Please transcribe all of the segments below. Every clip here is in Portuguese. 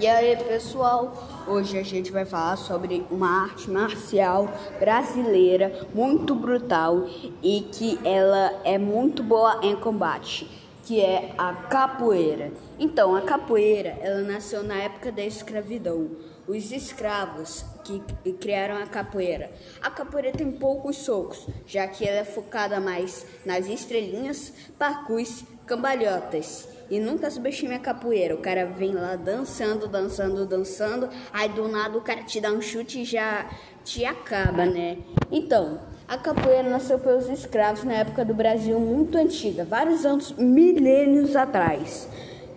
E aí, pessoal, hoje a gente vai falar sobre uma arte marcial brasileira muito brutal e que ela é muito boa em combate, que é a capoeira. Então, a capoeira, ela nasceu na época da escravidão. Os escravos que criaram a capoeira. A capoeira tem poucos socos, já que ela é focada mais nas estrelinhas, parcus, cambalhotas. E nunca subestime a capoeira. O cara vem lá dançando, dançando, dançando. Aí do nada o cara te dá um chute e já te acaba, né? Então, a capoeira nasceu pelos escravos na época do Brasil muito antiga, vários anos, milênios atrás.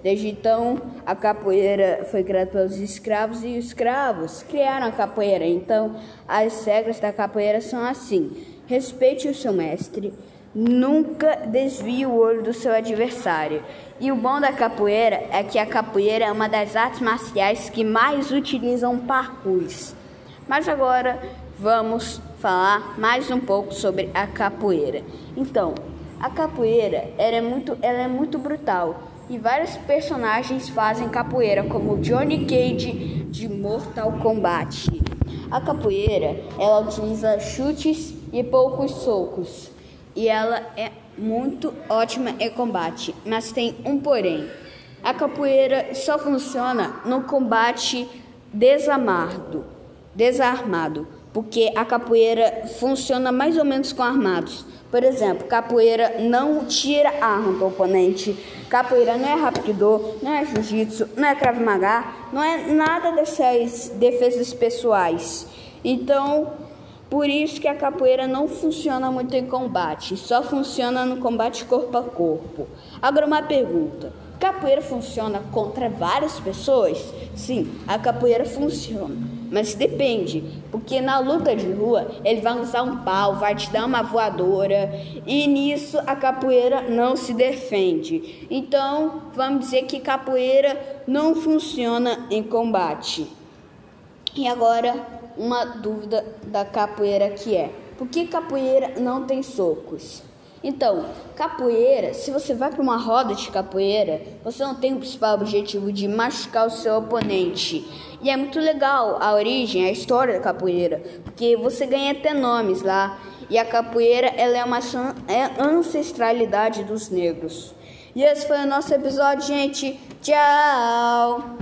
Desde então, a capoeira foi criada pelos escravos e os escravos criaram a capoeira. Então, as regras da capoeira são assim: respeite o seu mestre, Nunca desvie o olho do seu adversário. E o bom da capoeira é que a capoeira é uma das artes marciais que mais utilizam parkours. Mas agora vamos falar mais um pouco sobre a capoeira. Então, a capoeira é muito, ela é muito brutal e vários personagens fazem capoeira, como Johnny Cage de Mortal Kombat. A capoeira ela utiliza chutes e poucos socos e ela é muito ótima em combate, mas tem um porém. A capoeira só funciona no combate desarmado, desarmado, porque a capoeira funciona mais ou menos com armados. Por exemplo, capoeira não tira a arma do oponente. Capoeira não é rapidô, não é jiu-jitsu, não é krav maga, não é nada dessas defesas pessoais. Então, por isso que a capoeira não funciona muito em combate, só funciona no combate corpo a corpo. Agora uma pergunta: capoeira funciona contra várias pessoas? Sim, a capoeira funciona, mas depende, porque na luta de rua ele vai usar um pau, vai te dar uma voadora e nisso a capoeira não se defende. Então vamos dizer que capoeira não funciona em combate. E agora, uma dúvida da capoeira que é: por que capoeira não tem socos? Então, capoeira, se você vai para uma roda de capoeira, você não tem o principal objetivo de machucar o seu oponente. E é muito legal a origem, a história da capoeira, porque você ganha até nomes lá. E a capoeira, ela é uma é ancestralidade dos negros. E esse foi o nosso episódio, gente. Tchau!